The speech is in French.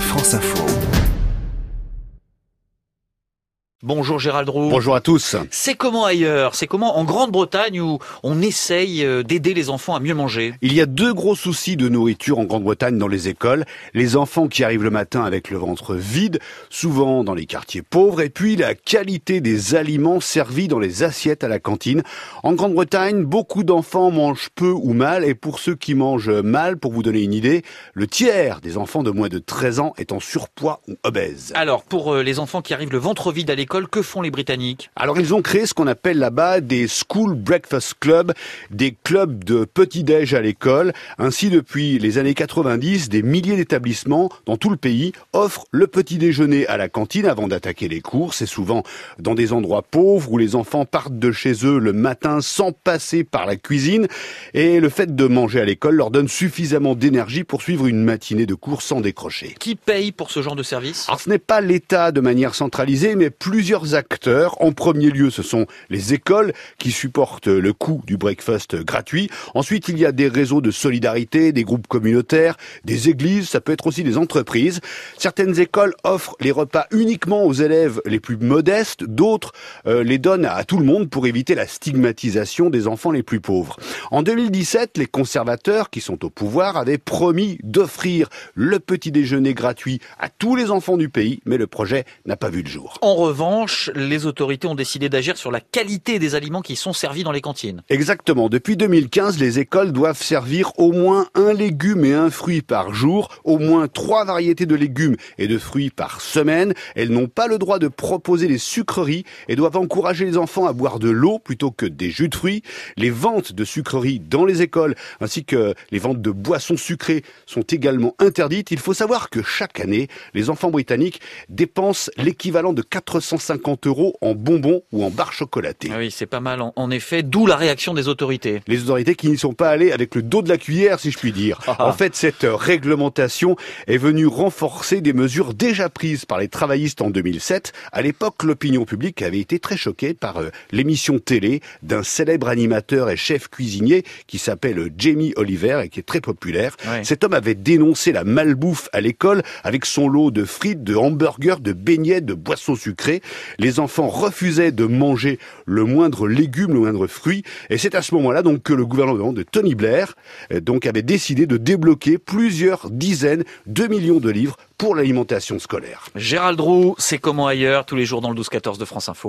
France Info. Bonjour Gérald Roux. Bonjour à tous. C'est comment ailleurs? C'est comment en Grande-Bretagne où on essaye euh, d'aider les enfants à mieux manger? Il y a deux gros soucis de nourriture en Grande-Bretagne dans les écoles. Les enfants qui arrivent le matin avec le ventre vide, souvent dans les quartiers pauvres, et puis la qualité des aliments servis dans les assiettes à la cantine. En Grande-Bretagne, beaucoup d'enfants mangent peu ou mal, et pour ceux qui mangent mal, pour vous donner une idée, le tiers des enfants de moins de 13 ans est en surpoids ou obèse. Alors, pour euh, les enfants qui arrivent le ventre vide à l'école, que font les Britanniques Alors ils ont créé ce qu'on appelle là-bas des School Breakfast Club, des clubs de petit-déj à l'école. Ainsi, depuis les années 90, des milliers d'établissements dans tout le pays offrent le petit déjeuner à la cantine avant d'attaquer les cours. C'est souvent dans des endroits pauvres où les enfants partent de chez eux le matin sans passer par la cuisine. Et le fait de manger à l'école leur donne suffisamment d'énergie pour suivre une matinée de cours sans décrocher. Qui paye pour ce genre de service? Alors ce n'est pas l'État de manière centralisée, mais plusieurs acteurs. En premier lieu, ce sont les écoles qui supportent le coût du breakfast gratuit. Ensuite, il y a des réseaux de solidarité, des groupes communautaires, des églises, ça peut être aussi des entreprises. Certaines écoles offrent les repas uniquement aux élèves les plus modestes, d'autres euh, les donnent à tout le monde pour éviter la stigmatisation des enfants les plus pauvres. En 2017, les conservateurs qui sont au pouvoir avaient promis d'offrir le petit déjeuner gratuit à tous les enfants du pays, mais le projet n'a pas vu le jour. En revanche, les autorités ont décidé d'agir sur la qualité des aliments qui sont servis dans les cantines. Exactement. Depuis 2015, les écoles doivent servir au moins un légume et un fruit par jour, au moins trois variétés de légumes et de fruits par semaine. Elles n'ont pas le droit de proposer des sucreries et doivent encourager les enfants à boire de l'eau plutôt que des jus de fruits. Les ventes de sucreries dans les écoles ainsi que les ventes de boissons sucrées sont également interdites. Il faut savoir que chaque année, les enfants britanniques dépensent l'équivalent de 450 euros en bonbons ou en barres chocolatées. Ah oui, c'est pas mal en, en effet, d'où la réaction des autorités. Les autorités qui n'y sont pas allées avec le dos de la cuillère, si je puis dire. Ah. En fait, cette réglementation est venue renforcer des mesures déjà prises par les travaillistes en 2007. À l'époque, l'opinion publique avait été très choquée par euh, l'émission télé d'un célèbre animateur et chef cuisinier qui s'appelle Jamie Oliver et qui est très populaire. Cet homme avait dénoncé la malbouffe à l'école avec son lot de frites, de hamburgers, de beignets, de boissons sucrées. Les enfants refusaient de manger le moindre légume, le moindre fruit. Et c'est à ce moment-là donc que le gouvernement de Tony Blair euh, avait décidé de débloquer plusieurs dizaines de millions de livres pour l'alimentation scolaire. Gérald Roux, c'est comment ailleurs, tous les jours dans le 12-14 de France Info.